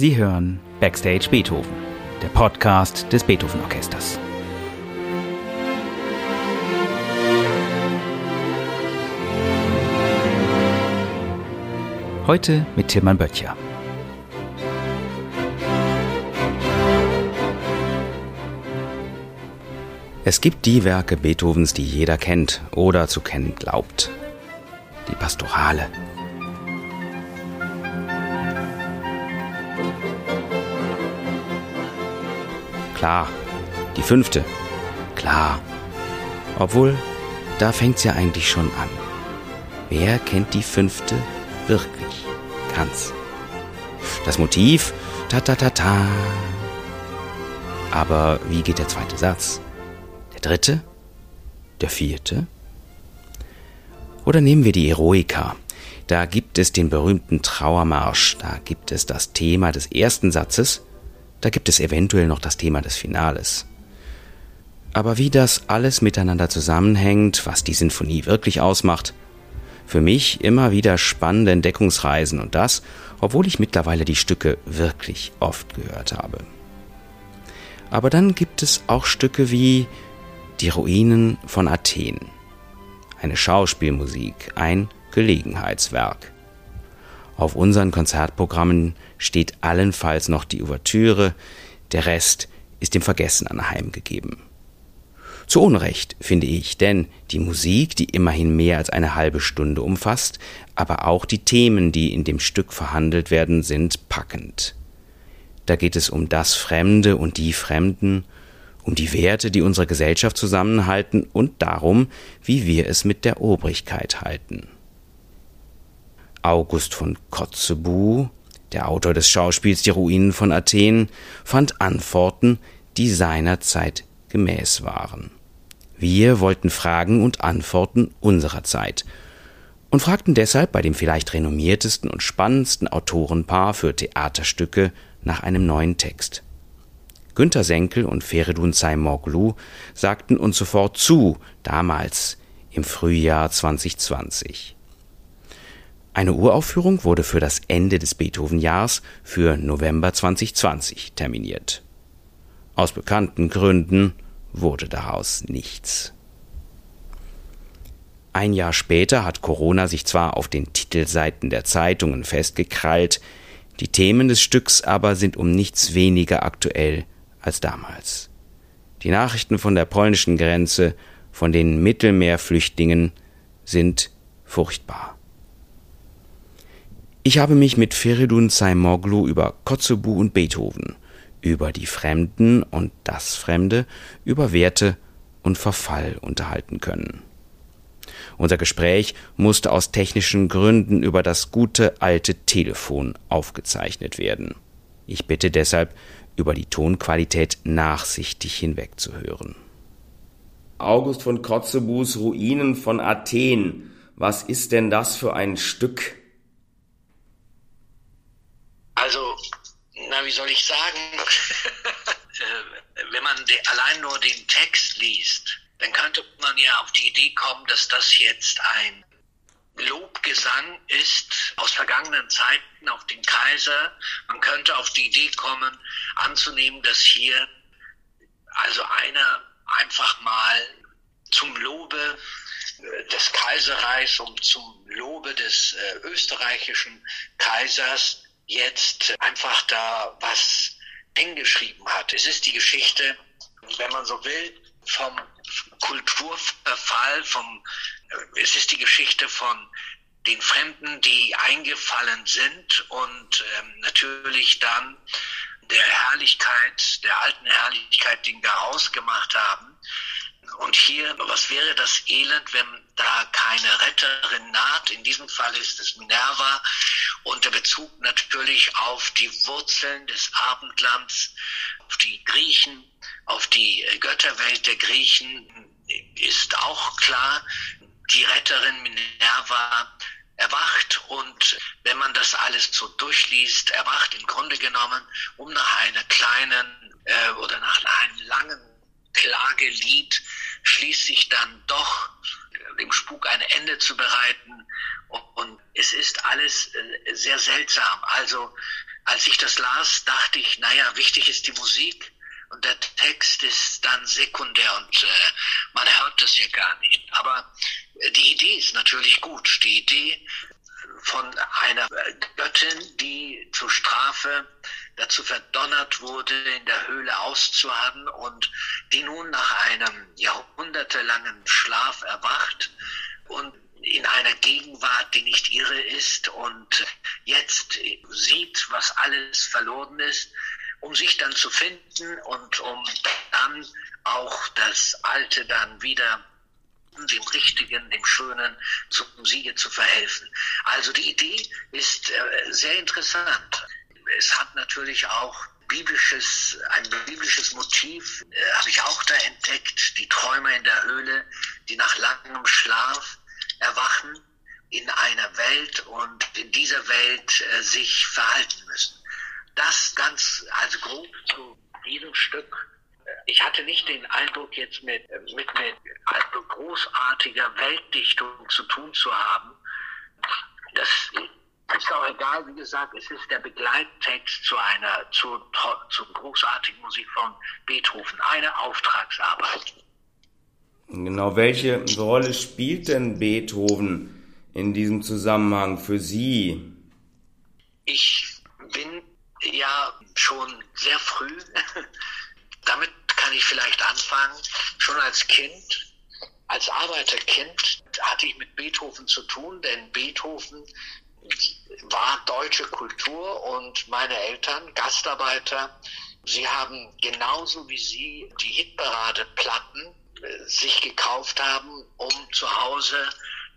Sie hören Backstage Beethoven, der Podcast des Beethoven Orchesters. Heute mit Tilman Böttcher. Es gibt die Werke Beethovens, die jeder kennt oder zu kennen glaubt. Die Pastorale, Klar. Die fünfte. Klar. Obwohl, da fängt's ja eigentlich schon an. Wer kennt die fünfte wirklich? Ganz. Das Motiv? Ta ta ta ta. Aber wie geht der zweite Satz? Der dritte? Der vierte? Oder nehmen wir die Eroika. Da gibt es den berühmten Trauermarsch, da gibt es das Thema des ersten Satzes da gibt es eventuell noch das Thema des Finales. Aber wie das alles miteinander zusammenhängt, was die Sinfonie wirklich ausmacht, für mich immer wieder spannende Entdeckungsreisen und das, obwohl ich mittlerweile die Stücke wirklich oft gehört habe. Aber dann gibt es auch Stücke wie Die Ruinen von Athen, eine Schauspielmusik, ein Gelegenheitswerk. Auf unseren Konzertprogrammen steht allenfalls noch die Ouvertüre, der Rest ist dem Vergessen anheimgegeben. Zu Unrecht, finde ich, denn die Musik, die immerhin mehr als eine halbe Stunde umfasst, aber auch die Themen, die in dem Stück verhandelt werden, sind packend. Da geht es um das Fremde und die Fremden, um die Werte, die unsere Gesellschaft zusammenhalten und darum, wie wir es mit der Obrigkeit halten. August von Kotzebue, der Autor des Schauspiels Die Ruinen von Athen, fand Antworten, die seiner Zeit gemäß waren. Wir wollten Fragen und Antworten unserer Zeit und fragten deshalb bei dem vielleicht renommiertesten und spannendsten Autorenpaar für Theaterstücke nach einem neuen Text. Günter Senkel und Feridun Saimoglu sagten uns sofort zu, damals im Frühjahr 2020. Eine Uraufführung wurde für das Ende des Beethoven-Jahrs für November 2020 terminiert. Aus bekannten Gründen wurde daraus nichts. Ein Jahr später hat Corona sich zwar auf den Titelseiten der Zeitungen festgekrallt, die Themen des Stücks aber sind um nichts weniger aktuell als damals. Die Nachrichten von der polnischen Grenze, von den Mittelmeerflüchtlingen sind furchtbar. Ich habe mich mit Feridun Saimoglu über Kotzebue und Beethoven, über die Fremden und das Fremde, über Werte und Verfall unterhalten können. Unser Gespräch musste aus technischen Gründen über das gute alte Telefon aufgezeichnet werden. Ich bitte deshalb, über die Tonqualität nachsichtig hinwegzuhören. August von Kotzebues Ruinen von Athen. Was ist denn das für ein Stück? Also, wie soll ich sagen, äh, wenn man allein nur den Text liest, dann könnte man ja auf die Idee kommen, dass das jetzt ein Lobgesang ist aus vergangenen Zeiten auf den Kaiser. Man könnte auf die Idee kommen, anzunehmen, dass hier also einer einfach mal zum Lobe äh, des Kaiserreichs und zum Lobe des äh, österreichischen Kaisers jetzt einfach da was hingeschrieben hat. Es ist die Geschichte, wenn man so will, vom Kulturverfall, vom, äh, es ist die Geschichte von den Fremden, die eingefallen sind und ähm, natürlich dann der Herrlichkeit, der alten Herrlichkeit, den Garaus gemacht haben. Und hier, was wäre das Elend, wenn da keine Retterin naht? In diesem Fall ist es Minerva unter Bezug natürlich auf die Wurzeln des Abendlands, auf die Griechen, auf die Götterwelt der Griechen ist auch klar, die Retterin Minerva erwacht und wenn man das alles so durchliest, erwacht im Grunde genommen, um nach einer kleinen äh, oder nach einem langen Klagelied schließlich dann doch dem Spuk ein Ende zu bereiten. Und es ist alles äh, sehr seltsam. Also als ich das las, dachte ich, naja, wichtig ist die Musik und der Text ist dann sekundär und äh, man hört das ja gar nicht. Aber äh, die Idee ist natürlich gut. Die Idee von einer Göttin, die zur Strafe dazu verdonnert wurde, in der Höhle auszuharren und die nun nach einem jahrhundertelangen Schlaf erwacht und in einer Gegenwart, die nicht ihre ist und jetzt sieht, was alles verloren ist, um sich dann zu finden und um dann auch das Alte dann wieder dem Richtigen, dem Schönen zum Siege zu verhelfen. Also die Idee ist äh, sehr interessant. Es hat natürlich auch biblisches, ein biblisches Motiv, äh, habe ich auch da entdeckt, die Träume in der Höhle, die nach langem Schlaf erwachen in einer Welt und in dieser Welt äh, sich verhalten müssen. Das ganz, also grob zu diesem Stück. Ich hatte nicht den Eindruck, jetzt mit, mit, mit also großartiger Weltdichtung zu tun zu haben. Das ist auch egal, wie gesagt, es ist der Begleittext zu einer, zu, zu großartigen Musik von Beethoven, eine Auftragsarbeit. Genau, welche Rolle spielt denn Beethoven in diesem Zusammenhang für Sie? Ich bin ja schon sehr früh, damit kann ich vielleicht anfangen, schon als Kind, als Arbeiterkind hatte ich mit Beethoven zu tun, denn Beethoven war deutsche Kultur und meine Eltern, Gastarbeiter, sie haben genauso wie Sie die Hitparadeplatten sich gekauft haben, um zu Hause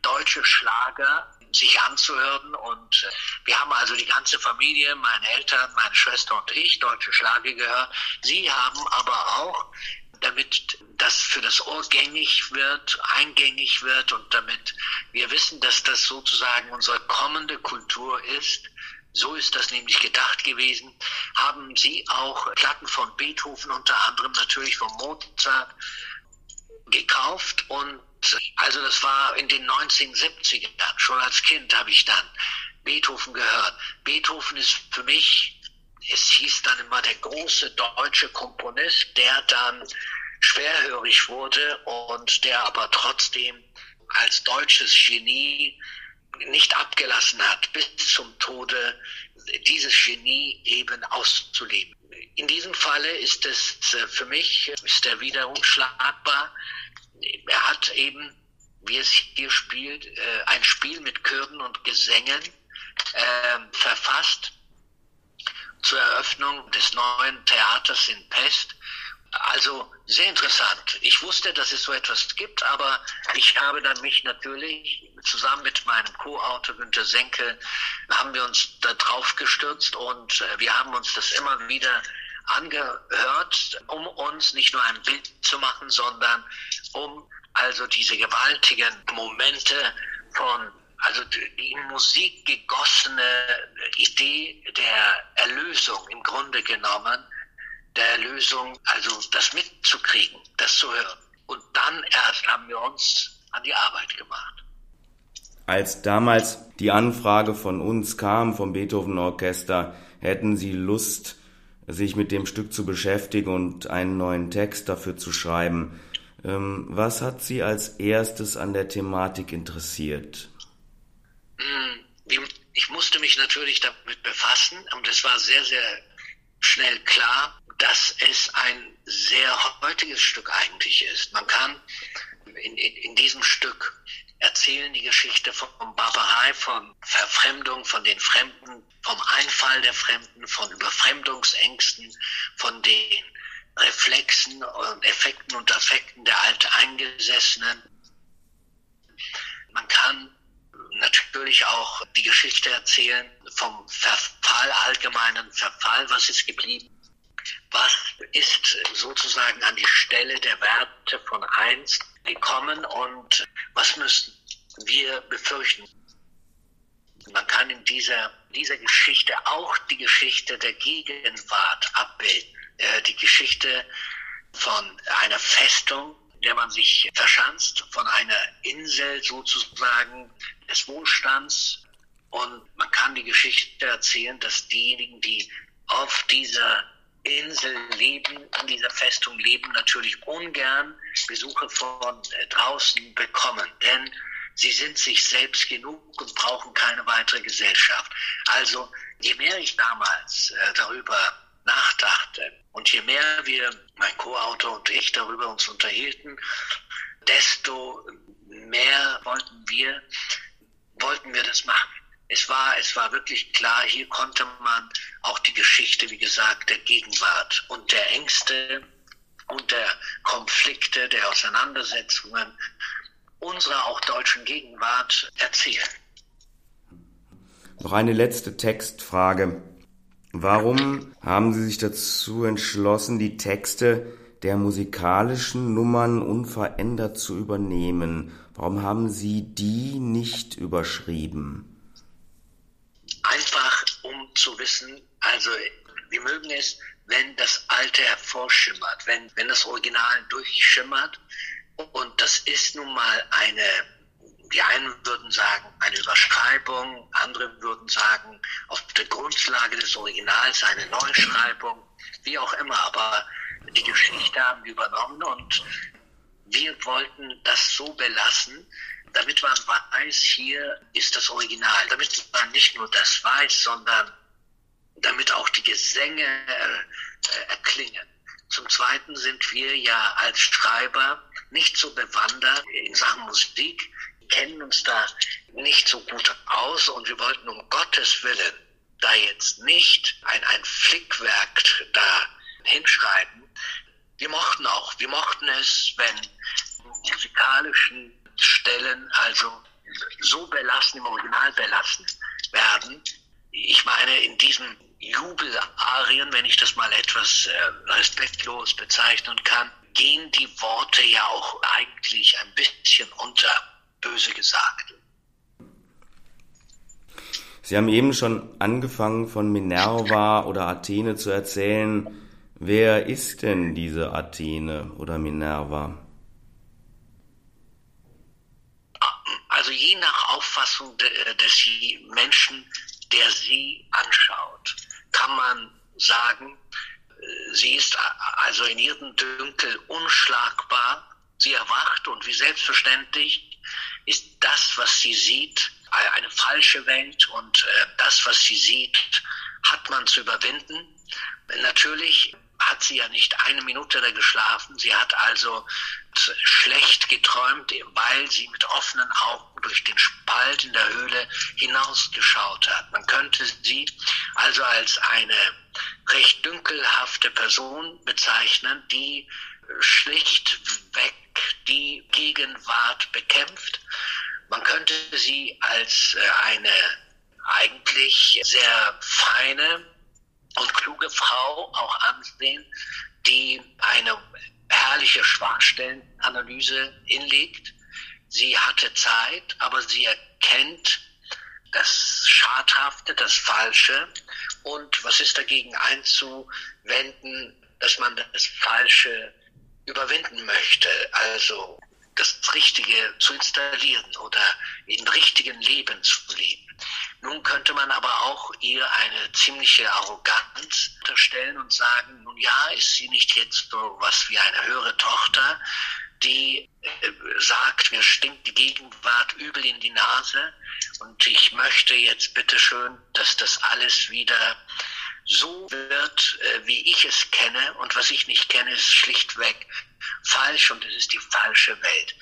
deutsche Schlager sich anzuhören. Und äh, wir haben also die ganze Familie, meine Eltern, meine Schwester und ich, deutsche Schlager gehört. Sie haben aber auch, damit das für das Ohr gängig wird, eingängig wird und damit wir wissen, dass das sozusagen unsere kommende Kultur ist, so ist das nämlich gedacht gewesen, haben sie auch Platten von Beethoven, unter anderem natürlich von Mozart, gekauft und also das war in den 1970ern, schon als Kind habe ich dann Beethoven gehört. Beethoven ist für mich, es hieß dann immer der große deutsche Komponist, der dann schwerhörig wurde und der aber trotzdem als deutsches Genie nicht abgelassen hat, bis zum Tode dieses Genie eben auszuleben. In diesem Falle ist es äh, für mich, ist er wieder unschlagbar. Er hat eben, wie es hier spielt, äh, ein Spiel mit Chören und Gesängen äh, verfasst zur Eröffnung des neuen Theaters in Pest. Also sehr interessant. Ich wusste, dass es so etwas gibt, aber ich habe dann mich natürlich zusammen mit meinem Co-Autor Günter Senke haben wir uns da drauf gestürzt und äh, wir haben uns das immer wieder angehört, um uns nicht nur ein Bild zu machen, sondern um also diese gewaltigen Momente von also die in Musik gegossene Idee der Erlösung im Grunde genommen der Erlösung, also das mitzukriegen, das zu hören. Und dann erst haben wir uns an die Arbeit gemacht. Als damals die Anfrage von uns kam, vom Beethoven Orchester, hätten Sie Lust, sich mit dem Stück zu beschäftigen und einen neuen Text dafür zu schreiben. Ähm, was hat Sie als erstes an der Thematik interessiert? Hm, ich musste mich natürlich damit befassen und es war sehr, sehr schnell klar, dass es ein sehr heutiges Stück eigentlich ist. Man kann in, in, in diesem Stück erzählen die Geschichte von Barbarei, von Verfremdung, von den Fremden, vom Einfall der Fremden, von Überfremdungsängsten, von den Reflexen und Effekten und Affekten der Alteingesessenen. Man kann natürlich auch die Geschichte erzählen vom Verfall, allgemeinen Verfall, was ist geblieben was ist sozusagen an die Stelle der Werte von einst gekommen und was müssen wir befürchten. Man kann in dieser, dieser Geschichte auch die Geschichte der Gegenwart abbilden, äh, die Geschichte von einer Festung, der man sich verschanzt, von einer Insel sozusagen des Wohlstands Und man kann die Geschichte erzählen, dass diejenigen, die auf dieser Insel leben, an dieser Festung leben, natürlich ungern Besuche von äh, draußen bekommen. Denn sie sind sich selbst genug und brauchen keine weitere Gesellschaft. Also je mehr ich damals äh, darüber nachdachte und je mehr wir, mein Co-Autor und ich, darüber uns unterhielten, desto mehr wollten wir, wollten wir das machen. Es war, es war wirklich klar, hier konnte man auch die Geschichte, wie gesagt, der Gegenwart und der Ängste und der Konflikte, der Auseinandersetzungen unserer auch deutschen Gegenwart erzählen. Noch eine letzte Textfrage. Warum haben Sie sich dazu entschlossen, die Texte der musikalischen Nummern unverändert zu übernehmen? Warum haben Sie die nicht überschrieben? Einfach um zu wissen, also wir mögen es, wenn das Alte hervorschimmert, wenn, wenn das Original durchschimmert. Und das ist nun mal eine, die einen würden sagen, eine Überschreibung, andere würden sagen, auf der Grundlage des Originals eine Neuschreibung, wie auch immer. Aber die Geschichte haben wir übernommen und wir wollten das so belassen, damit man weiß, hier ist das Original, damit man nicht nur das weiß, sondern damit auch die Gesänge äh, erklingen. Zum Zweiten sind wir ja als Schreiber nicht so bewandert in Sachen Musik, kennen uns da nicht so gut aus und wir wollten um Gottes Willen da jetzt nicht ein, ein Flickwerk da hinschreiben. Wir mochten auch, wir mochten es, wenn musikalischen Stellen also so belassen, im Original belassen werden. Ich meine, in diesen Jubelarien, wenn ich das mal etwas äh, respektlos bezeichnen kann, gehen die Worte ja auch eigentlich ein bisschen unter, böse gesagt. Sie haben eben schon angefangen von Minerva oder Athene zu erzählen. Wer ist denn diese Athene oder Minerva? Also je nach Auffassung des Menschen, der sie anschaut, kann man sagen, sie ist also in ihrem Dünkel unschlagbar. Sie erwacht und wie selbstverständlich ist das, was sie sieht, eine falsche Welt und äh, das, was sie sieht, hat man zu überwinden. Natürlich hat sie ja nicht eine Minute da geschlafen. Sie hat also schlecht geträumt, weil sie mit offenen Augen durch den Spalt in der Höhle hinausgeschaut hat. Man könnte sie also als eine recht dünkelhafte Person bezeichnen, die schlichtweg die Gegenwart bekämpft. Man könnte sie als äh, eine eigentlich sehr feine und kluge Frau auch ansehen, die eine herrliche Schwachstellenanalyse hinlegt. Sie hatte Zeit, aber sie erkennt das Schadhafte, das Falsche und was ist dagegen einzuwenden, dass man das Falsche überwinden möchte, also das Richtige zu installieren oder in richtigen Leben zu leben. Nun könnte man aber auch ihr eine ziemliche Arroganz unterstellen und sagen, nun ja, ist sie nicht jetzt so was wie eine höhere Tochter, die äh, sagt, mir stinkt die Gegenwart übel in die Nase und ich möchte jetzt bitteschön, dass das alles wieder so wird, äh, wie ich es kenne und was ich nicht kenne, ist schlichtweg falsch und es ist die falsche Welt.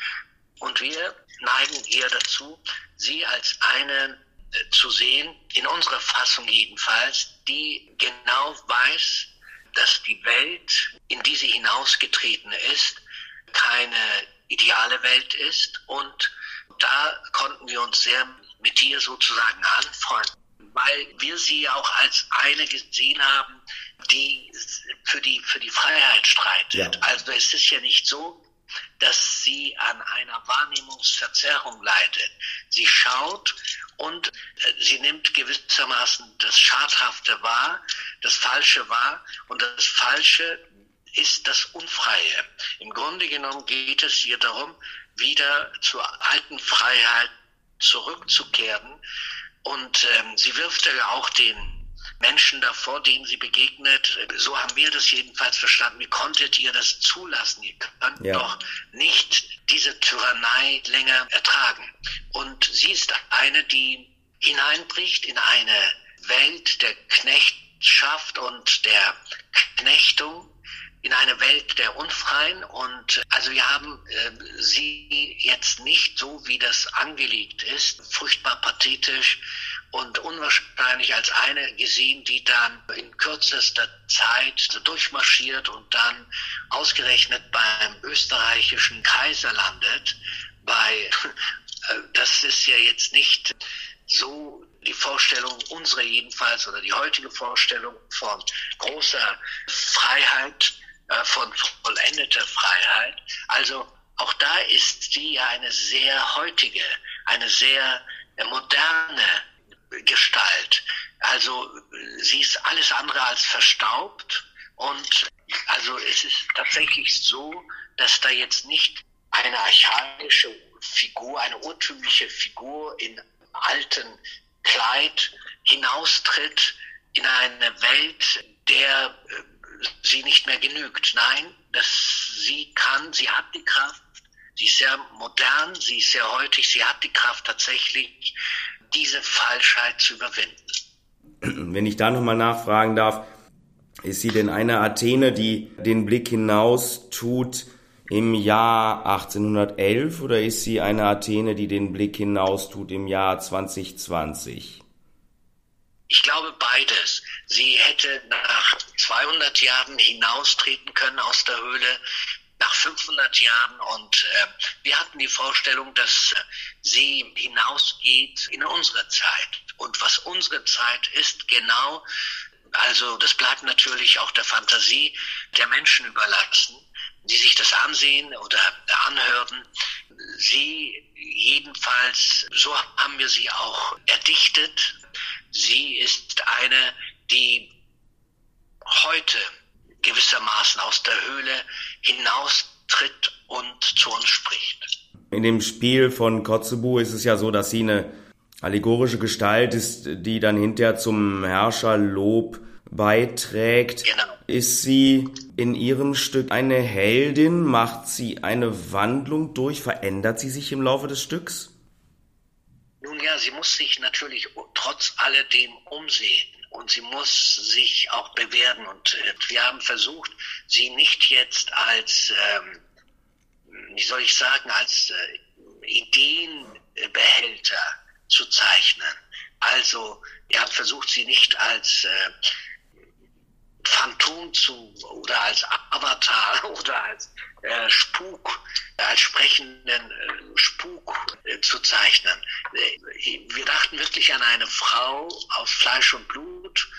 Und wir neigen eher dazu, sie als eine zu sehen, in unserer Fassung jedenfalls, die genau weiß, dass die Welt, in die sie hinausgetreten ist, keine ideale Welt ist. Und da konnten wir uns sehr mit ihr sozusagen anfreunden, weil wir sie auch als eine gesehen haben, die für die, für die Freiheit streitet. Ja. Also es ist ja nicht so, dass sie an einer Wahrnehmungsverzerrung leidet. Sie schaut und äh, sie nimmt gewissermaßen das Schadhafte wahr, das Falsche wahr und das Falsche ist das Unfreie. Im Grunde genommen geht es hier darum, wieder zur alten Freiheit zurückzukehren, Und ähm, sie wirft ja auch den Menschen davor, denen sie begegnet. So haben wir das jedenfalls verstanden. Wie konntet ihr das zulassen? Ihr könnt ja. doch nicht diese Tyrannei länger ertragen. Und sie ist eine, die hineinbricht in eine Welt der Knechtschaft und der Knechtung, in eine Welt der Unfreien. Und also wir haben äh, sie jetzt nicht so, wie das angelegt ist, furchtbar pathetisch und unwahrscheinlich als eine gesehen, die dann in kürzester Zeit durchmarschiert und dann ausgerechnet beim österreichischen Kaiser landet. Bei, das ist ja jetzt nicht so die Vorstellung, unsere jedenfalls, oder die heutige Vorstellung von großer Freiheit, äh, von vollendeter Freiheit. Also auch da ist sie ja eine sehr heutige, eine sehr moderne Gestalt. Also sie ist alles andere als verstaubt und also es ist tatsächlich so, dass da jetzt nicht eine archaische Figur, eine urtümliche Figur in alten Kleid hinaustritt in eine Welt, der äh, sie nicht mehr genügt. Nein, dass sie kann, sie hat die Kraft, sie ist sehr modern, sie ist sehr heutig, sie hat die Kraft tatsächlich diese Falschheit zu überwinden. Wenn ich da nochmal nachfragen darf, ist sie denn eine Athene, die den Blick hinaus tut im Jahr 1811 oder ist sie eine Athene, die den Blick hinaus tut im Jahr 2020? Ich glaube beides. Sie hätte nach 200 Jahren hinaustreten können aus der Höhle nach 500 Jahren und äh, wir hatten die Vorstellung, dass äh, sie hinausgeht in unsere Zeit. Und was unsere Zeit ist, genau, also das bleibt natürlich auch der Fantasie der Menschen überlassen, die sich das ansehen oder anhören. Sie jedenfalls, so haben wir sie auch erdichtet. Sie ist eine, die heute gewissermaßen aus der Höhle hinaustritt und zu uns spricht. In dem Spiel von Kotzebue ist es ja so, dass sie eine allegorische Gestalt ist, die dann hinterher zum Herrscherlob beiträgt. Genau. Ist sie in ihrem Stück eine Heldin? Macht sie eine Wandlung durch? Verändert sie sich im Laufe des Stücks? Nun ja, sie muss sich natürlich trotz alledem umsehen und sie muss sich auch bewähren. Und äh, wir haben versucht, sie nicht jetzt als, ähm, wie soll ich sagen, als äh, Ideenbehälter zu zeichnen. Also wir haben versucht, sie nicht als äh, Phantom zu oder als Avatar oder als äh, Spuk, als sprechenden äh, Spuk äh, zu zeichnen. Äh, wir dachten wirklich an eine Frau aus Fleisch und Blut,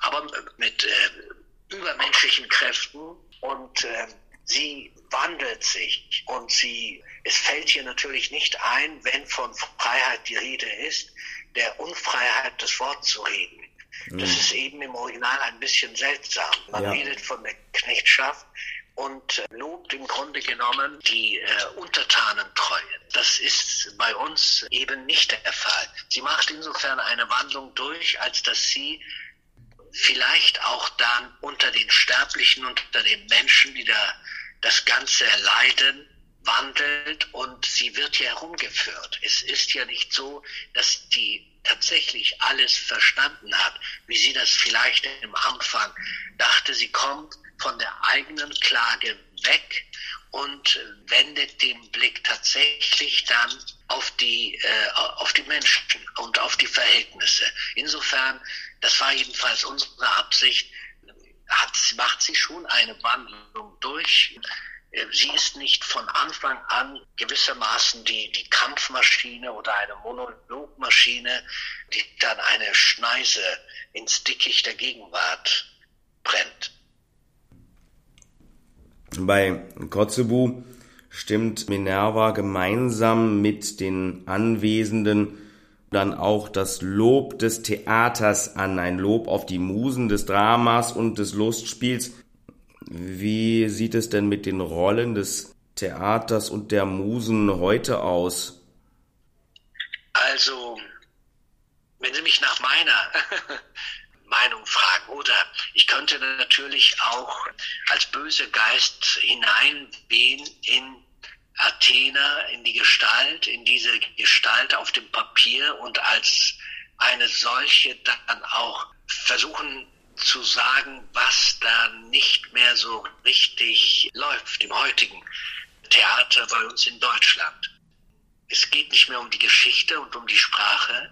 aber mit äh, übermenschlichen Kräften und äh, sie wandelt sich und sie, es fällt hier natürlich nicht ein, wenn von Freiheit die Rede ist, der Unfreiheit das Wort zu reden. Das mhm. ist eben im Original ein bisschen seltsam. Man ja. redet von der Knechtschaft und lobt im Grunde genommen die äh, Untertanentreue. Das ist bei uns eben nicht der Fall. Sie macht insofern eine Wandlung durch, als dass sie vielleicht auch dann unter den Sterblichen, unter den Menschen, die da das Ganze erleiden, wandelt und sie wird ja herumgeführt. Es ist ja nicht so, dass die tatsächlich alles verstanden hat, wie sie das vielleicht im Anfang dachte. Sie kommt von der eigenen Klage weg und wendet den Blick tatsächlich dann auf die, äh, auf die Menschen und auf die Verhältnisse. Insofern, das war jedenfalls unsere Absicht, hat, macht sie schon eine Wandlung durch. Äh, sie ist nicht von Anfang an gewissermaßen die, die Kampfmaschine oder eine Monologmaschine, die dann eine Schneise ins Dickicht der Gegenwart brennt. Bei Kotzebue stimmt Minerva gemeinsam mit den Anwesenden dann auch das Lob des Theaters an, ein Lob auf die Musen des Dramas und des Lustspiels, wie sieht es denn mit den Rollen des Theaters und der Musen heute aus? Also, wenn Sie mich nach meiner Meinung fragen, oder ich könnte natürlich auch als böse Geist hineinwehen in Athena, in die Gestalt, in diese Gestalt auf dem Papier und als eine solche dann auch versuchen zu sagen, was da nicht mehr so richtig läuft im heutigen Theater bei uns in Deutschland. Es geht nicht mehr um die Geschichte und um die Sprache.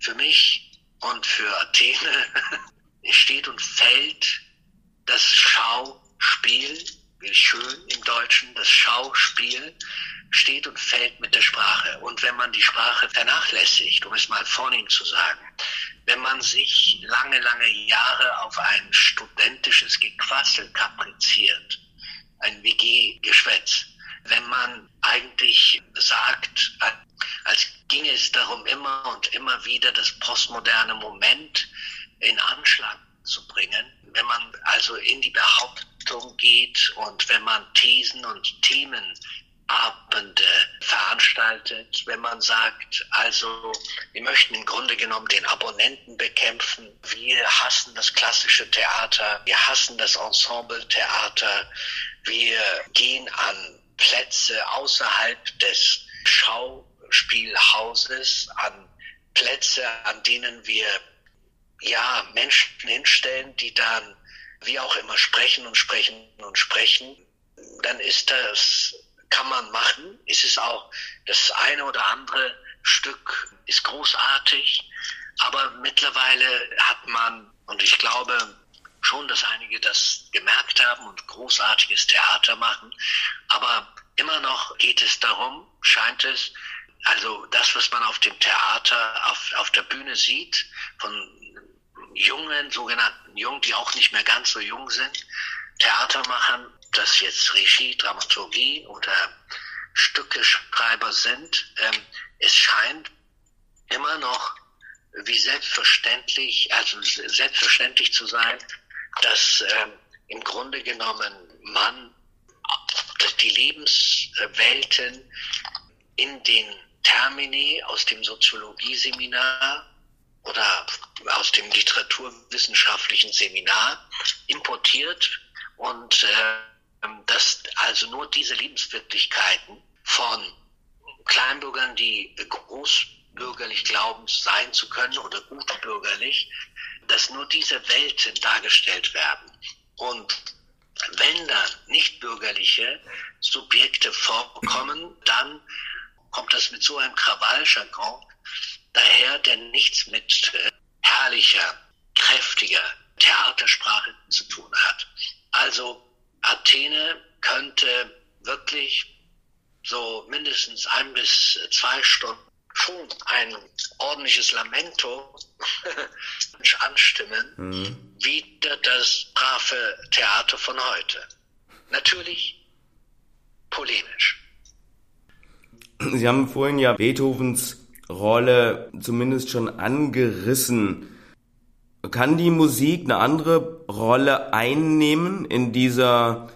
Für mich und für Athene steht und fällt das Schauspiel, wie schön im Deutschen, das Schauspiel steht und fällt mit der Sprache. Und wenn man die Sprache vernachlässigt, um es mal vornehm zu sagen, wenn man sich lange, lange Jahre auf ein studentisches Gequassel kapriziert, ein WG-Geschwätz, wenn man eigentlich sagt, als ginge es darum, immer und immer wieder das postmoderne Moment in Anschlag zu bringen, wenn man also in die Behauptung geht und wenn man Thesen und Themen Abende veranstaltet, wenn man sagt, also wir möchten im Grunde genommen den Abonnenten bekämpfen, wir hassen das klassische Theater, wir hassen das Ensemble-Theater, wir gehen an Plätze außerhalb des Schauspielhauses, an Plätze, an denen wir ja Menschen hinstellen, die dann wie auch immer sprechen und sprechen und sprechen, dann ist das kann man machen. Es auch das eine oder andere Stück ist großartig, aber mittlerweile hat man, und ich glaube schon, dass einige das gemerkt haben und großartiges Theater machen, aber immer noch geht es darum, scheint es, also das, was man auf dem Theater, auf, auf der Bühne sieht, von jungen, sogenannten Jungen, die auch nicht mehr ganz so jung sind, Theatermachern, das jetzt Regie, Dramaturgie oder Stückeschreiber sind, ähm, es scheint immer noch wie selbstverständlich, also selbstverständlich zu sein, dass ähm, im Grunde genommen man die Lebenswelten in den Termini aus dem Soziologieseminar oder aus dem literaturwissenschaftlichen Seminar importiert und äh, dass also nur diese Lebenswirklichkeiten von Kleinbürgern, die großbürgerlich glauben sein zu können oder gutbürgerlich, dass nur diese Welten dargestellt werden. Und wenn dann nicht bürgerliche Subjekte vorkommen, dann kommt das mit so einem Krawalljargon daher, der nichts mit äh, herrlicher, kräftiger Theatersprache zu tun hat. Also Athene könnte wirklich so mindestens ein bis zwei Stunden schon ein ordentliches Lamento anstimmen, mhm. wieder das brave Theater von heute. Natürlich polemisch. Sie haben vorhin ja Beethovens Rolle zumindest schon angerissen. Kann die Musik eine andere Rolle einnehmen in dieser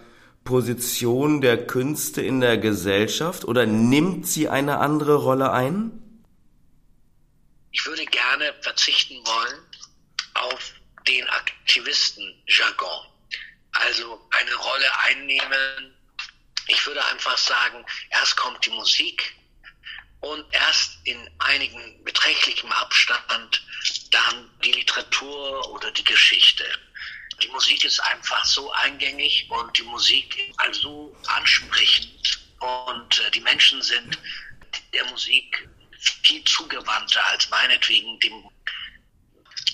Position der Künste in der Gesellschaft oder nimmt sie eine andere Rolle ein? Ich würde gerne verzichten wollen auf den Aktivisten-Jargon. Also eine Rolle einnehmen. Ich würde einfach sagen, erst kommt die Musik, und erst in einigen beträchtlichem Abstand dann die Literatur oder die Geschichte. Die Musik ist einfach so eingängig und die Musik ist so ansprechend und äh, die Menschen sind der Musik viel zugewandter als meinetwegen dem,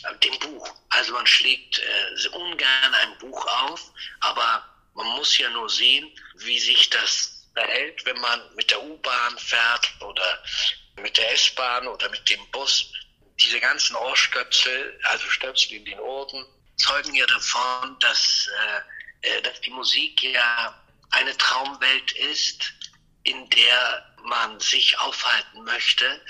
äh, dem Buch. Also man schlägt äh, ungern ein Buch auf, aber man muss ja nur sehen, wie sich das verhält, wenn man mit der U-Bahn fährt oder mit der S-Bahn oder mit dem Bus. Diese ganzen Ohrstöpsel, also Stöpsel in den Ohren, zeugen ja davon, dass, äh, äh, dass die Musik ja eine Traumwelt ist, in der man sich aufhalten möchte,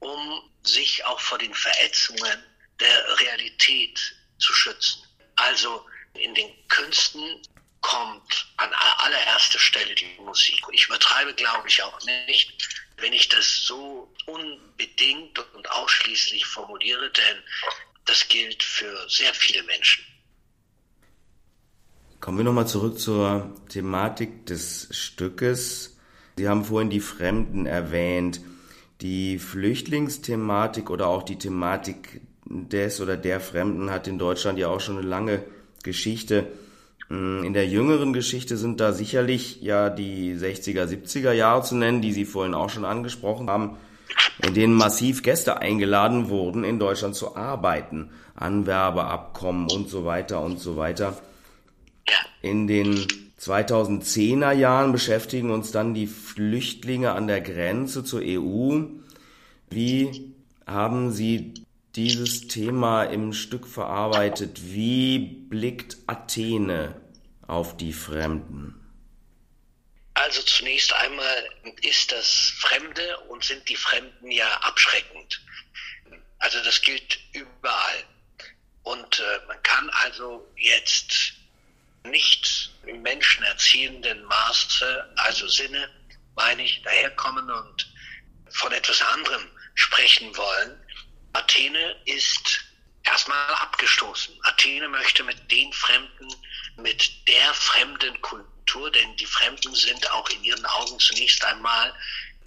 um sich auch vor den Verätzungen der Realität zu schützen. Also in den Künsten kommt an allererster Stelle die Musik. Ich übertreibe, glaube ich, auch nicht, wenn ich das so unbedingt und ausschließlich formuliere, sehr viele Menschen. Kommen wir nochmal zurück zur Thematik des Stückes. Sie haben vorhin die Fremden erwähnt. Die Flüchtlingsthematik oder auch die Thematik des oder der Fremden hat in Deutschland ja auch schon eine lange Geschichte. Mm, in der jüngeren Geschichte sind da sicherlich ja die 60er, 70er Jahre zu nennen, die Sie vorhin auch schon angesprochen haben, in denen massiv Gäste eingeladen wurden, in Deutschland zu arbeiten. Anwerbeabkommen und so weiter und so weiter. In den 2010er Jahren beschäftigen uns dann die Flüchtlinge an der Grenze zur EU. Wie haben Sie dieses Thema im Stück verarbeitet. Wie blickt Athene auf die Fremden? Also zunächst einmal ist das Fremde und sind die Fremden ja abschreckend. Also das gilt überall. Und äh, man kann also jetzt nicht im menschenerziehenden Maße, also Sinne, meine ich, daherkommen und von etwas anderem sprechen wollen, Athene ist erstmal abgestoßen. Athene möchte mit den Fremden, mit der fremden Kultur, denn die Fremden sind auch in ihren Augen zunächst einmal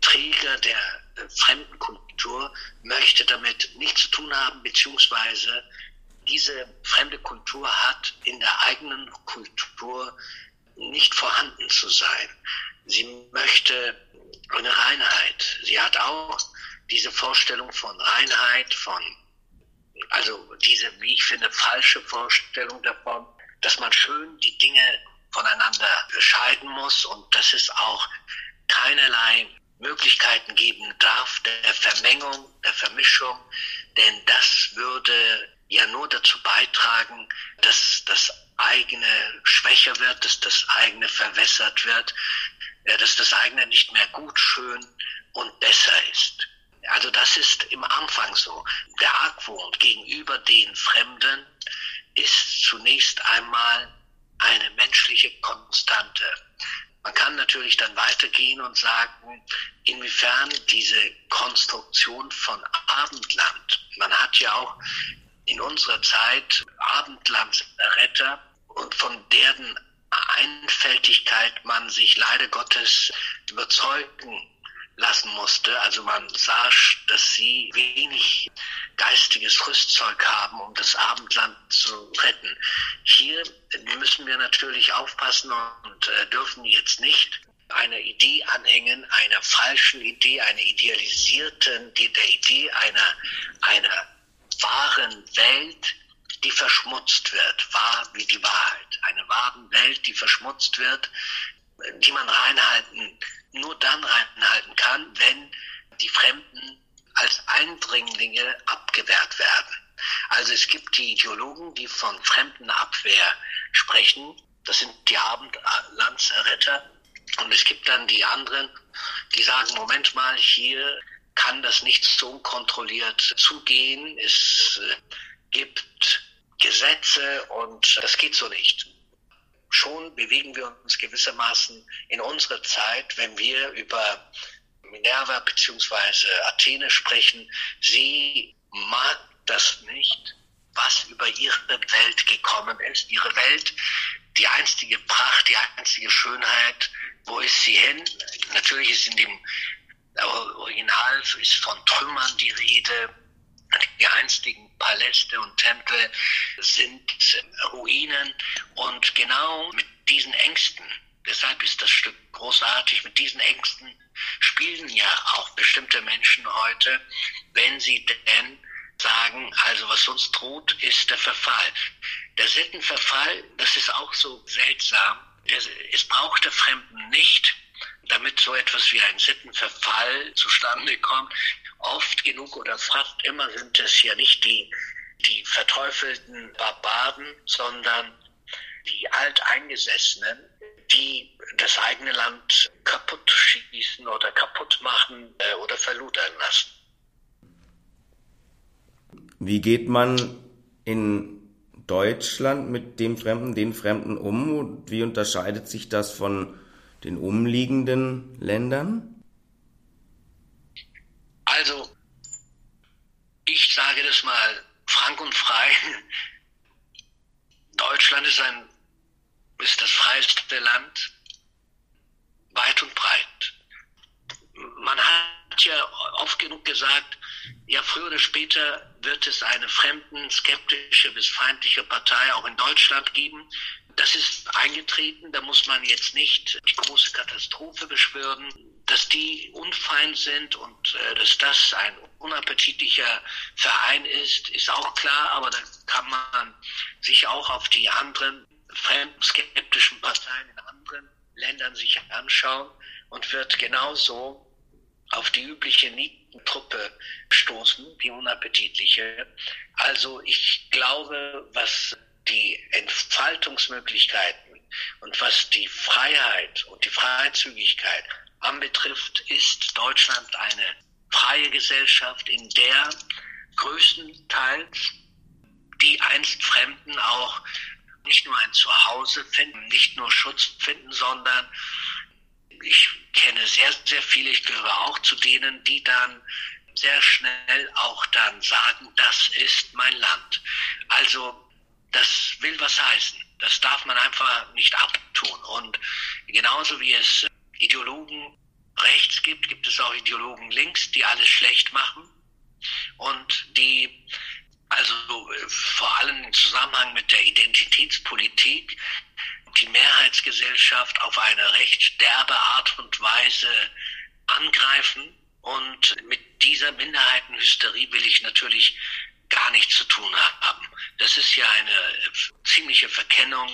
Träger der äh, fremden Kultur, möchte damit nichts zu tun haben, beziehungsweise diese fremde Kultur hat in der eigenen Kultur nicht vorhanden zu sein. Sie möchte eine Reinheit. Sie hat auch diese Vorstellung von Reinheit, von, also diese, wie ich finde, falsche Vorstellung davon, dass man schön die Dinge voneinander scheiden muss und dass es auch keinerlei Möglichkeiten geben darf der Vermengung, der Vermischung, denn das würde ja nur dazu beitragen, dass das eigene schwächer wird, dass das eigene verwässert wird, dass das eigene nicht mehr gut, schön und besser ist. Also das ist im Anfang so. Der Argwohn gegenüber den Fremden ist zunächst einmal eine menschliche Konstante. Man kann natürlich dann weitergehen und sagen, inwiefern diese Konstruktion von Abendland, man hat ja auch in unserer Zeit Abendlandsretter und von deren Einfältigkeit man sich leider Gottes überzeugen lassen musste. Also man sah, dass sie wenig geistiges Rüstzeug haben, um das Abendland zu retten. Hier müssen wir natürlich aufpassen und äh, dürfen jetzt nicht einer Idee anhängen, einer falschen Idee, einer idealisierten, der Idee einer, einer wahren Welt, die verschmutzt wird, wahr wie die Wahrheit. Eine wahren Welt, die verschmutzt wird, die man reinhalten nur dann reinhalten kann, wenn die Fremden als Eindringlinge abgewehrt werden. Also es gibt die Ideologen, die von Fremdenabwehr sprechen. Das sind die Abendlandserretter. Und es gibt dann die anderen, die sagen, Moment mal, hier kann das nicht so unkontrolliert zugehen. Es äh, gibt Gesetze und das geht so nicht schon bewegen wir uns gewissermaßen in unsere Zeit, wenn wir über Minerva bzw. Athene sprechen. Sie mag das nicht, was über ihre Welt gekommen ist. Ihre Welt, die einstige Pracht, die einstige Schönheit, wo ist sie hin? Natürlich ist in dem Original ist von Trümmern die Rede. Die einstigen Paläste und Tempel sind Ruinen und genau mit diesen Ängsten, deshalb ist das Stück großartig, mit diesen Ängsten spielen ja auch bestimmte Menschen heute, wenn sie denn sagen, also was uns droht, ist der Verfall. Der Sittenverfall, das ist auch so seltsam. Es braucht der Fremden nicht, damit so etwas wie ein Sittenverfall zustande kommt oft genug oder fast immer sind es ja nicht die, die verteufelten Barbaren, sondern die Alteingesessenen, die das eigene Land kaputt schießen oder kaputt machen äh, oder verludern lassen. Wie geht man in Deutschland mit dem Fremden, den Fremden um wie unterscheidet sich das von den umliegenden Ländern? Also, ich sage das mal frank und frei, Deutschland ist ein, ist das freieste Land weit und breit. Man hat ja oft genug gesagt, ja, früher oder später wird es eine fremden, skeptische bis feindliche Partei auch in Deutschland geben. Das ist eingetreten, da muss man jetzt nicht die große Katastrophe beschwören. Dass die unfein sind und äh, dass das ein unappetitlicher Verein ist, ist auch klar, aber da kann man sich auch auf die anderen fremden, skeptischen Parteien in anderen Ländern sich anschauen und wird genauso auf die übliche Nietentruppe stoßen, die unappetitliche. Also ich glaube, was die Entfaltungsmöglichkeiten und was die Freiheit und die Freizügigkeit anbetrifft, ist Deutschland eine freie Gesellschaft, in der größtenteils die einst Fremden auch nicht nur ein Zuhause finden, nicht nur Schutz finden, sondern ich kenne sehr, sehr viele, ich gehöre auch zu denen, die dann sehr schnell auch dann sagen, das ist mein Land. Also das will was heißen. Das darf man einfach nicht abtun. Und genauso wie es Ideologen rechts gibt, gibt es auch Ideologen links, die alles schlecht machen und die also vor allem im Zusammenhang mit der Identitätspolitik die Mehrheitsgesellschaft auf eine recht derbe Art und Weise angreifen. Und mit dieser Minderheitenhysterie will ich natürlich gar nichts zu tun haben. Das ist ja eine ziemliche Verkennung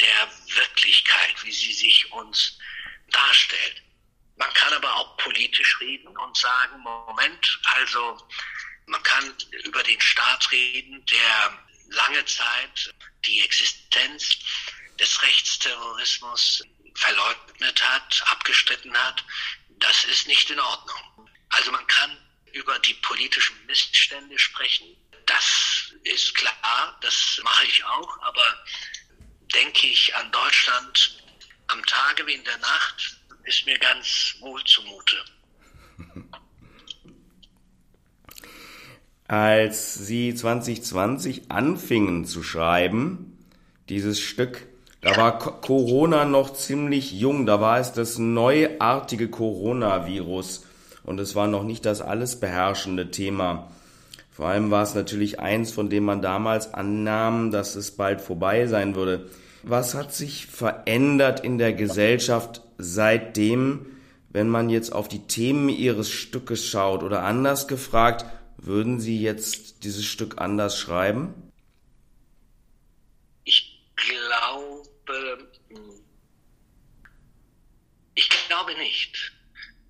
der Wirklichkeit, wie sie sich uns darstellt. Man kann aber auch politisch reden und sagen, Moment, also man kann über den Staat reden, der lange Zeit die Existenz des Rechtsterrorismus verleugnet hat, abgestritten hat. Das ist nicht in Ordnung. Also man kann über die politischen Missstände sprechen. Das ist klar, das mache ich auch, aber denke ich an Deutschland am Tage wie in der Nacht, ist mir ganz wohl zumute. Als Sie 2020 anfingen zu schreiben, dieses Stück, da war Corona noch ziemlich jung, da war es das neuartige Coronavirus und es war noch nicht das alles beherrschende Thema. Vor allem war es natürlich eins, von dem man damals annahm, dass es bald vorbei sein würde. Was hat sich verändert in der Gesellschaft seitdem, wenn man jetzt auf die Themen Ihres Stückes schaut? Oder anders gefragt, würden Sie jetzt dieses Stück anders schreiben? Ich glaube, ich glaube nicht.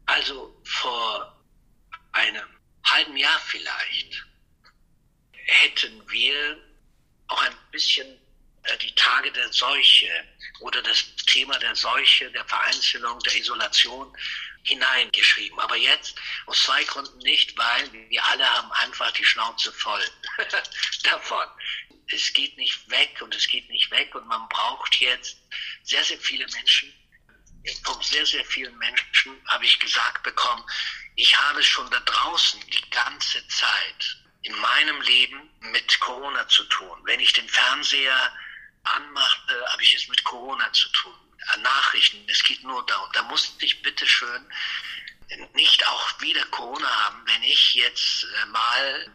Also vor einem halben Jahr vielleicht hätten wir auch ein bisschen die Tage der Seuche oder das Thema der Seuche, der Vereinzelung, der Isolation hineingeschrieben. Aber jetzt aus zwei Gründen nicht, weil wir alle haben einfach die Schnauze voll davon. Es geht nicht weg und es geht nicht weg und man braucht jetzt sehr, sehr viele Menschen. Von sehr, sehr vielen Menschen habe ich gesagt bekommen, ich habe schon da draußen die ganze Zeit in meinem Leben mit Corona zu tun. Wenn ich den Fernseher anmache, habe ich es mit Corona zu tun. Nachrichten, es geht nur darum. Da musste ich bitteschön nicht auch wieder Corona haben, wenn ich jetzt äh, mal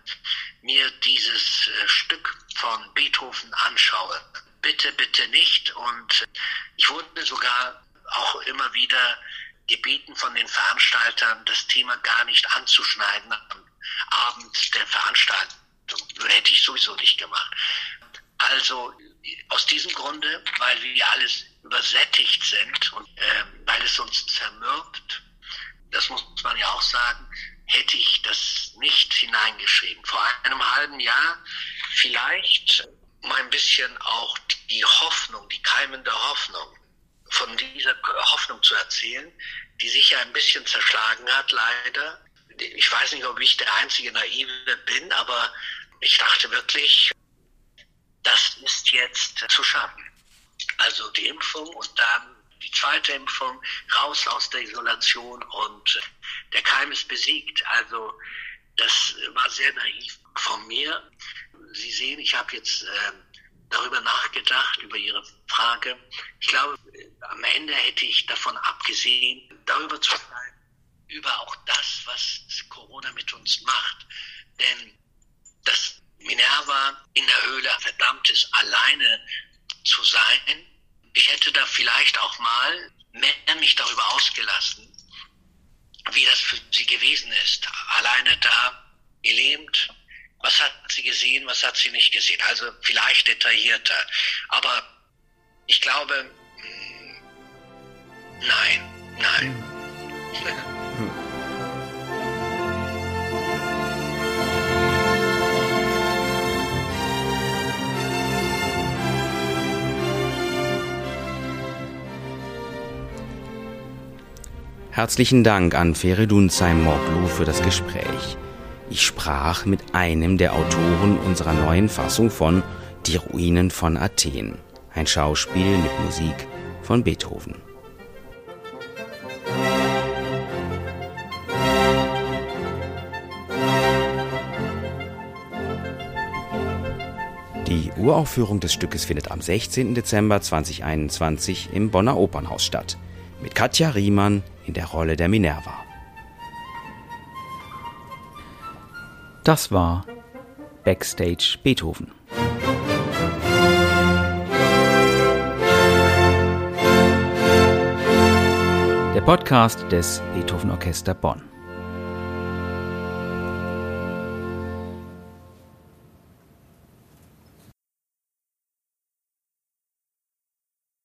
mir dieses äh, Stück von Beethoven anschaue. Bitte, bitte nicht. Und ich wurde sogar auch immer wieder gebeten von den Veranstaltern, das Thema gar nicht anzuschneiden am Abend der Veranstaltung. Hätte ich sowieso nicht gemacht. Also aus diesem Grunde, weil wir alles übersättigt sind und äh, weil es uns zermürbt, das muss man ja auch sagen, hätte ich das nicht hineingeschrieben. Vor einem halben Jahr vielleicht um ein bisschen auch die Hoffnung, die keimende Hoffnung, von dieser Hoffnung zu erzählen, die sich ja ein bisschen zerschlagen hat, leider. Ich weiß nicht, ob ich der einzige Naive bin, aber ich dachte wirklich, das ist jetzt zu schaffen. Also die Impfung und dann die zweite Impfung, raus aus der Isolation und der Keim ist besiegt. Also das war sehr naiv von mir. Sie sehen, ich habe jetzt äh, darüber nachgedacht, über Ihre Frage. Ich glaube, am Ende hätte ich davon abgesehen, darüber zu schreiben, über auch das, was Corona mit uns macht. Denn dass Minerva in der Höhle verdammt ist, alleine zu sein, ich hätte da vielleicht auch mal mehr mich darüber ausgelassen, wie das für sie gewesen ist. Alleine da, gelähmt, was hat sie gesehen, was hat sie nicht gesehen. Also vielleicht detaillierter. Aber ich glaube, hm, nein, nein. Herzlichen Dank an Feridun Saimoglu für das Gespräch. Ich sprach mit einem der Autoren unserer neuen Fassung von Die Ruinen von Athen, ein Schauspiel mit Musik von Beethoven. Die Uraufführung des Stückes findet am 16. Dezember 2021 im Bonner Opernhaus statt mit Katja Riemann in der Rolle der Minerva. Das war Backstage Beethoven. Der Podcast des Beethoven Orchester Bonn.